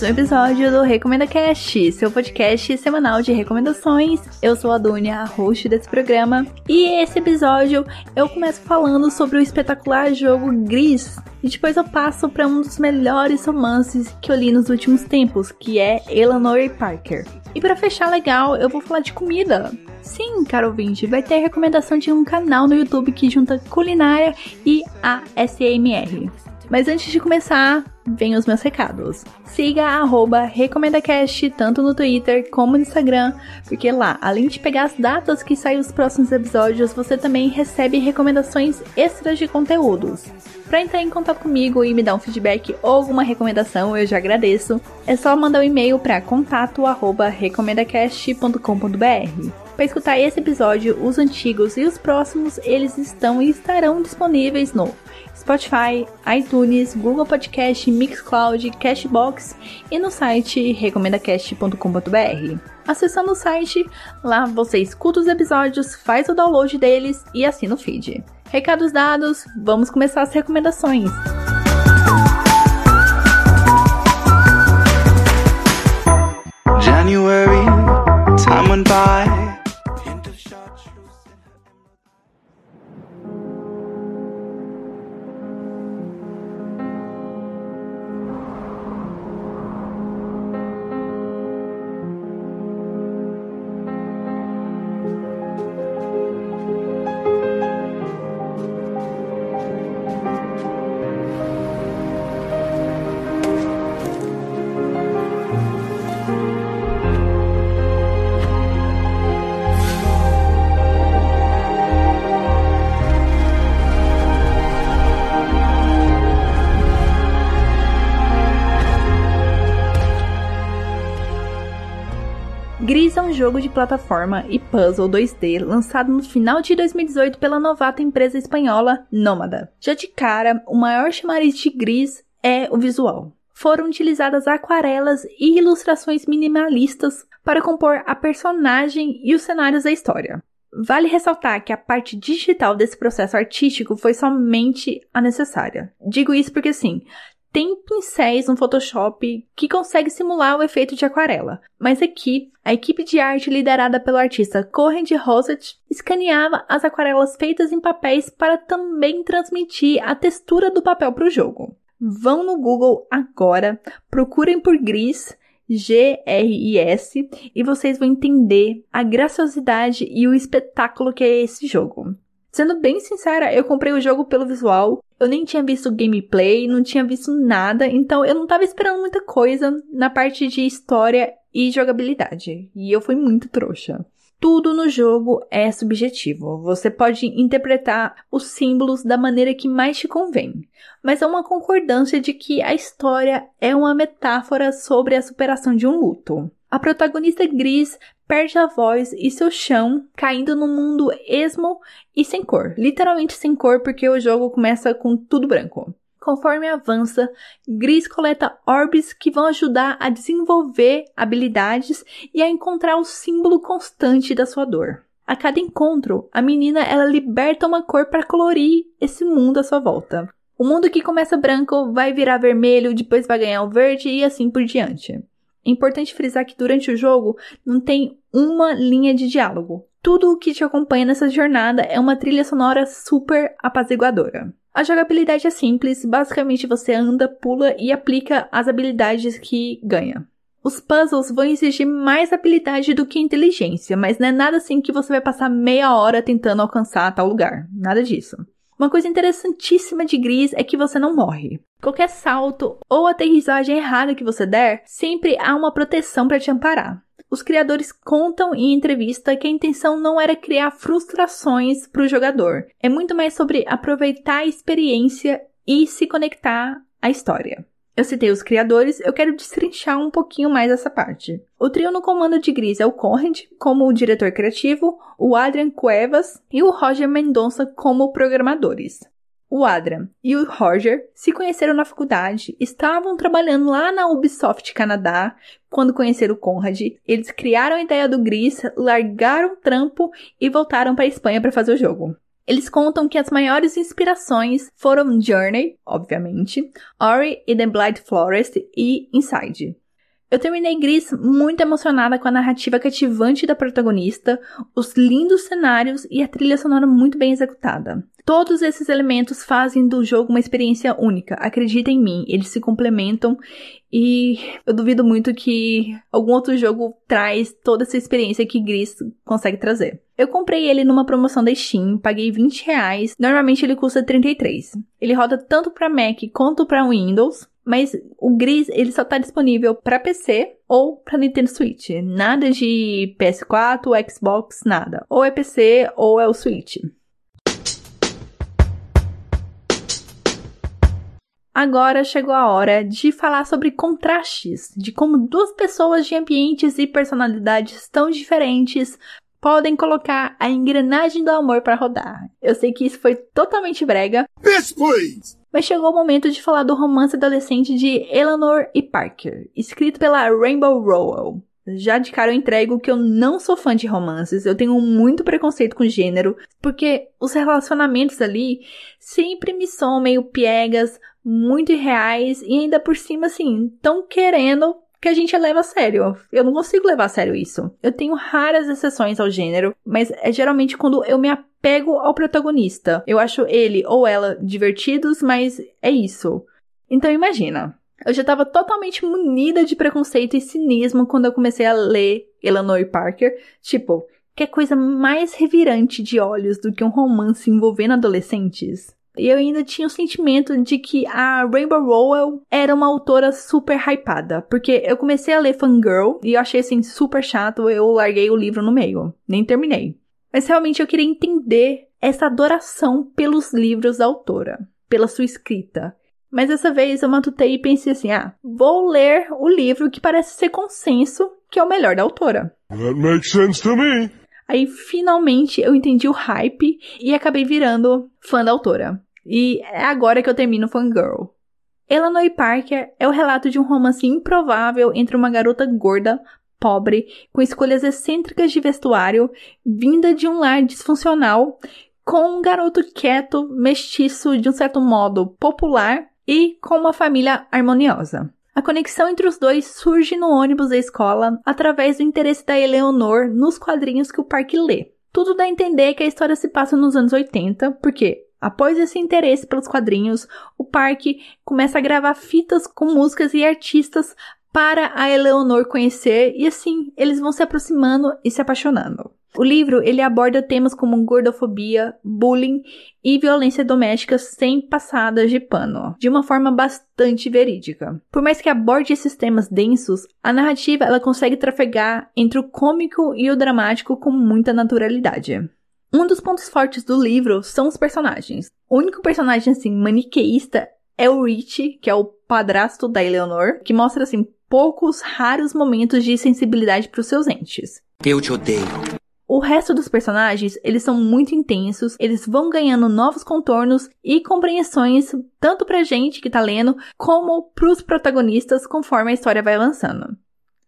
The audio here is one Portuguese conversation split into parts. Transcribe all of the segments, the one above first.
mais um episódio do Recomenda Cast, seu podcast semanal de recomendações. Eu sou a Dunia, a host desse programa, e esse episódio eu começo falando sobre o espetacular jogo Gris. E depois eu passo para um dos melhores romances que eu li nos últimos tempos, que é Eleanor Parker. E para fechar legal, eu vou falar de comida. Sim, caro ouvinte, vai ter recomendação de um canal no YouTube que junta culinária e ASMR. Mas antes de começar, vem os meus recados. Siga a RecomendaCast tanto no Twitter como no Instagram, porque lá, além de pegar as datas que saem os próximos episódios, você também recebe recomendações extras de conteúdos. Para entrar em contato comigo e me dar um feedback ou alguma recomendação, eu já agradeço. É só mandar um e-mail para contato@recomendacast.com.br. Para escutar esse episódio, os antigos e os próximos, eles estão e estarão disponíveis no Spotify, iTunes, Google Podcast, Mixcloud, Cashbox e no site recomendacast.com.br. Acessando o site, lá você escuta os episódios, faz o download deles e assina o feed. Recados dados, vamos começar as recomendações. January, time went by. Jogo de plataforma e puzzle 2D lançado no final de 2018 pela novata empresa espanhola Nômada. Já de cara, o maior chamariz de Gris é o visual. Foram utilizadas aquarelas e ilustrações minimalistas para compor a personagem e os cenários da história. Vale ressaltar que a parte digital desse processo artístico foi somente a necessária. Digo isso porque, assim, tem pincéis no Photoshop que consegue simular o efeito de aquarela, mas aqui a equipe de arte liderada pelo artista Corrent Rosset escaneava as aquarelas feitas em papéis para também transmitir a textura do papel para o jogo. Vão no Google agora, procurem por Gris, G-R-I-S, e vocês vão entender a graciosidade e o espetáculo que é esse jogo. Sendo bem sincera, eu comprei o jogo pelo visual. Eu nem tinha visto gameplay, não tinha visto nada, então eu não tava esperando muita coisa na parte de história e jogabilidade. E eu fui muito trouxa. Tudo no jogo é subjetivo. Você pode interpretar os símbolos da maneira que mais te convém. Mas há uma concordância de que a história é uma metáfora sobre a superação de um luto. A protagonista Gris perde a voz e seu chão, caindo num mundo esmo e sem cor. Literalmente sem cor, porque o jogo começa com tudo branco. Conforme avança, Gris coleta orbes que vão ajudar a desenvolver habilidades e a encontrar o símbolo constante da sua dor. A cada encontro, a menina ela liberta uma cor para colorir esse mundo à sua volta. O mundo que começa branco vai virar vermelho, depois vai ganhar o verde e assim por diante. É importante frisar que durante o jogo não tem uma linha de diálogo. Tudo o que te acompanha nessa jornada é uma trilha sonora super apaziguadora. A jogabilidade é simples, basicamente você anda, pula e aplica as habilidades que ganha. Os puzzles vão exigir mais habilidade do que inteligência, mas não é nada assim que você vai passar meia hora tentando alcançar tal lugar. Nada disso. Uma coisa interessantíssima de Gris é que você não morre. Qualquer salto ou aterrissagem errada que você der, sempre há uma proteção para te amparar. Os criadores contam em entrevista que a intenção não era criar frustrações para o jogador, é muito mais sobre aproveitar a experiência e se conectar à história. Eu citei os criadores, eu quero destrinchar um pouquinho mais essa parte. O trio no comando de Gris é o Corrent como o diretor criativo, o Adrian Cuevas e o Roger Mendonça como programadores. O Adrian e o Roger se conheceram na faculdade, estavam trabalhando lá na Ubisoft Canadá quando conheceram o Conrad. Eles criaram a ideia do Gris, largaram o trampo e voltaram para a Espanha para fazer o jogo. Eles contam que as maiores inspirações foram Journey, obviamente, Ori e the Blind Forest e Inside. Eu terminei Gris muito emocionada com a narrativa cativante da protagonista, os lindos cenários e a trilha sonora muito bem executada. Todos esses elementos fazem do jogo uma experiência única. Acredita em mim, eles se complementam e eu duvido muito que algum outro jogo traz toda essa experiência que Gris consegue trazer. Eu comprei ele numa promoção da Steam, paguei 20 reais. Normalmente ele custa 33. Ele roda tanto para Mac quanto para Windows. Mas o Gris, ele só tá disponível para PC ou para Nintendo Switch. Nada de PS4, Xbox, nada. Ou é PC ou é o Switch. Agora chegou a hora de falar sobre contrastes, de como duas pessoas de ambientes e personalidades tão diferentes podem colocar a engrenagem do amor para rodar. Eu sei que isso foi totalmente brega. Mas chegou o momento de falar do romance adolescente de Eleanor e Parker, escrito pela Rainbow Rowell. Já de cara eu entrego que eu não sou fã de romances, eu tenho muito preconceito com gênero, porque os relacionamentos ali sempre me são meio piegas, muito irreais e ainda por cima assim, tão querendo que a gente leva a sério. Eu não consigo levar a sério isso. Eu tenho raras exceções ao gênero, mas é geralmente quando eu me apego ao protagonista. Eu acho ele ou ela divertidos, mas é isso. Então imagina. Eu já estava totalmente munida de preconceito e cinismo quando eu comecei a ler Eleanor Parker. Tipo, que coisa mais revirante de olhos do que um romance envolvendo adolescentes? E eu ainda tinha o sentimento de que a Rainbow Rowell era uma autora super hypada. Porque eu comecei a ler Fangirl e eu achei assim super chato, eu larguei o livro no meio. Nem terminei. Mas realmente eu queria entender essa adoração pelos livros da autora, pela sua escrita. Mas dessa vez eu matutei e pensei assim: ah, vou ler o livro que parece ser consenso que é o melhor da autora. That makes sense to me. Aí finalmente eu entendi o hype e acabei virando fã da autora. E é agora que eu termino Fangirl. Eleanor Parker é o relato de um romance improvável entre uma garota gorda, pobre, com escolhas excêntricas de vestuário, vinda de um lar disfuncional, com um garoto quieto, mestiço de um certo modo popular e com uma família harmoniosa. A conexão entre os dois surge no ônibus da escola através do interesse da Eleonor nos quadrinhos que o parque lê. Tudo dá a entender que a história se passa nos anos 80, porque Após esse interesse pelos quadrinhos, o parque começa a gravar fitas com músicas e artistas para a Eleonor conhecer e assim eles vão se aproximando e se apaixonando. O livro ele aborda temas como gordofobia, bullying e violência doméstica sem passadas de pano, de uma forma bastante verídica. Por mais que aborde esses temas densos, a narrativa ela consegue trafegar entre o cômico e o dramático com muita naturalidade. Um dos pontos fortes do livro são os personagens. O único personagem assim maniqueísta é o Rich, que é o padrasto da Eleanor, que mostra assim poucos raros momentos de sensibilidade para os seus entes. Eu te odeio. O resto dos personagens, eles são muito intensos, eles vão ganhando novos contornos e compreensões tanto pra gente que tá lendo, como pros protagonistas conforme a história vai avançando.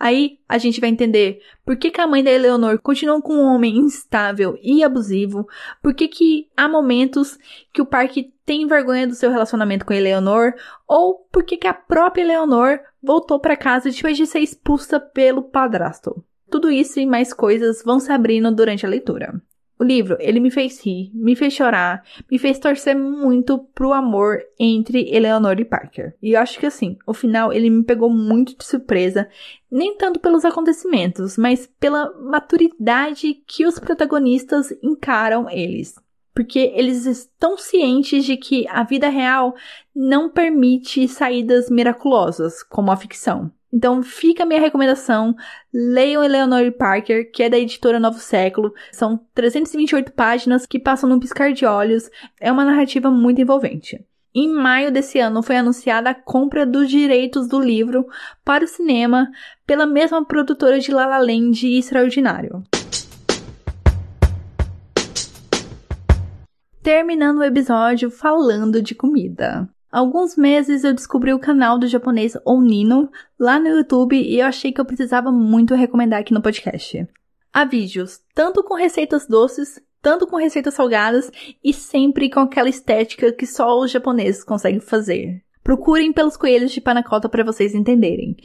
Aí a gente vai entender por que, que a mãe da Eleonor continua com um homem instável e abusivo, por que, que há momentos que o parque tem vergonha do seu relacionamento com a Eleonor, ou por que, que a própria Eleonor voltou para casa depois de ser expulsa pelo padrasto. Tudo isso e mais coisas vão se abrindo durante a leitura. O livro, ele me fez rir, me fez chorar, me fez torcer muito pro amor entre Eleanor e Parker. E eu acho que assim, o final ele me pegou muito de surpresa, nem tanto pelos acontecimentos, mas pela maturidade que os protagonistas encaram eles. Porque eles estão cientes de que a vida real não permite saídas miraculosas, como a ficção. Então fica a minha recomendação, leiam Eleanor Parker, que é da editora Novo Século. São 328 páginas que passam num piscar de olhos. É uma narrativa muito envolvente. Em maio desse ano foi anunciada a compra dos direitos do livro para o cinema pela mesma produtora de La La Land Extraordinário. Terminando o episódio falando de comida alguns meses eu descobri o canal do japonês Onino lá no YouTube e eu achei que eu precisava muito recomendar aqui no podcast. Há vídeos tanto com receitas doces, tanto com receitas salgadas e sempre com aquela estética que só os japoneses conseguem fazer. Procurem pelos coelhos de panacota para vocês entenderem.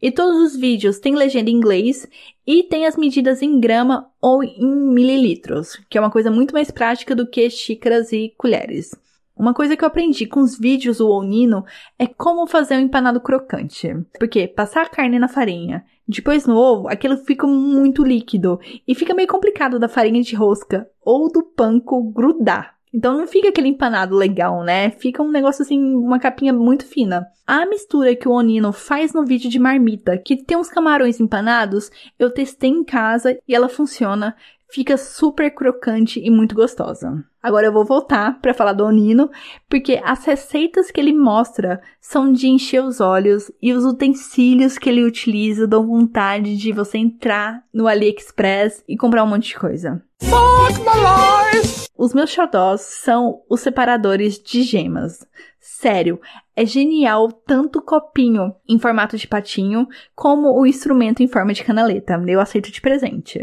E todos os vídeos têm legenda em inglês e tem as medidas em grama ou em mililitros, que é uma coisa muito mais prática do que xícaras e colheres. Uma coisa que eu aprendi com os vídeos do Onino é como fazer um empanado crocante. Porque passar a carne na farinha, depois no ovo, aquilo fica muito líquido e fica meio complicado da farinha de rosca ou do panko grudar. Então não fica aquele empanado legal, né? Fica um negócio assim, uma capinha muito fina. A mistura que o Onino faz no vídeo de marmita, que tem uns camarões empanados, eu testei em casa e ela funciona. Fica super crocante e muito gostosa. Agora eu vou voltar para falar do Onino, porque as receitas que ele mostra são de encher os olhos e os utensílios que ele utiliza dão vontade de você entrar no AliExpress e comprar um monte de coisa. Fuck my life! Os meus xodós são os separadores de gemas. Sério, é genial tanto o copinho em formato de patinho como o instrumento em forma de canaleta. Eu aceito de presente.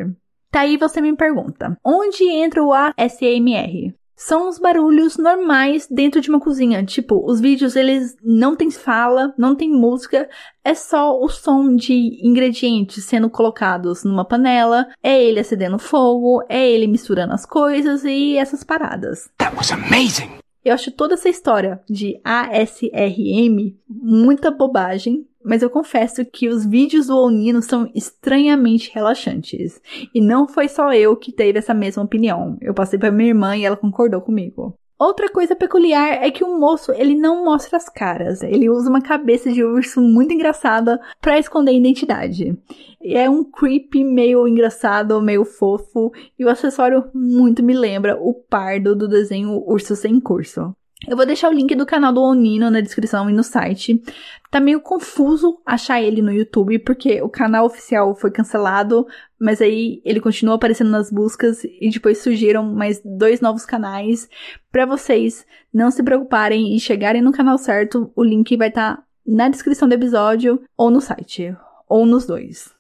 Tá aí você me pergunta, onde entra o ASMR? São os barulhos normais dentro de uma cozinha. Tipo, os vídeos eles não tem fala, não tem música, é só o som de ingredientes sendo colocados numa panela, é ele acendendo fogo, é ele misturando as coisas e essas paradas. That was amazing. Eu acho toda essa história de ASRM muita bobagem, mas eu confesso que os vídeos do Onino são estranhamente relaxantes. E não foi só eu que teve essa mesma opinião. Eu passei para minha irmã e ela concordou comigo. Outra coisa peculiar é que o moço, ele não mostra as caras. Ele usa uma cabeça de urso muito engraçada para esconder a identidade. É um creep meio engraçado, meio fofo, e o acessório muito me lembra o pardo do desenho Urso Sem Curso. Eu vou deixar o link do canal do Onino na descrição e no site. Tá meio confuso achar ele no YouTube, porque o canal oficial foi cancelado, mas aí ele continua aparecendo nas buscas e depois surgiram mais dois novos canais. Para vocês não se preocuparem e chegarem no canal certo, o link vai estar tá na descrição do episódio ou no site, ou nos dois.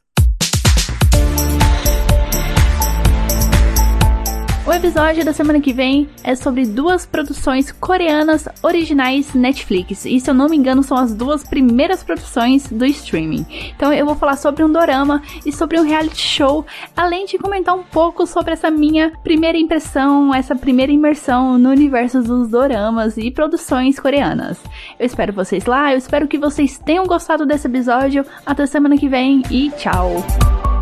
O episódio da semana que vem é sobre duas produções coreanas originais Netflix. E se eu não me engano, são as duas primeiras produções do streaming. Então eu vou falar sobre um dorama e sobre um reality show, além de comentar um pouco sobre essa minha primeira impressão, essa primeira imersão no universo dos doramas e produções coreanas. Eu espero vocês lá, eu espero que vocês tenham gostado desse episódio. Até semana que vem e tchau!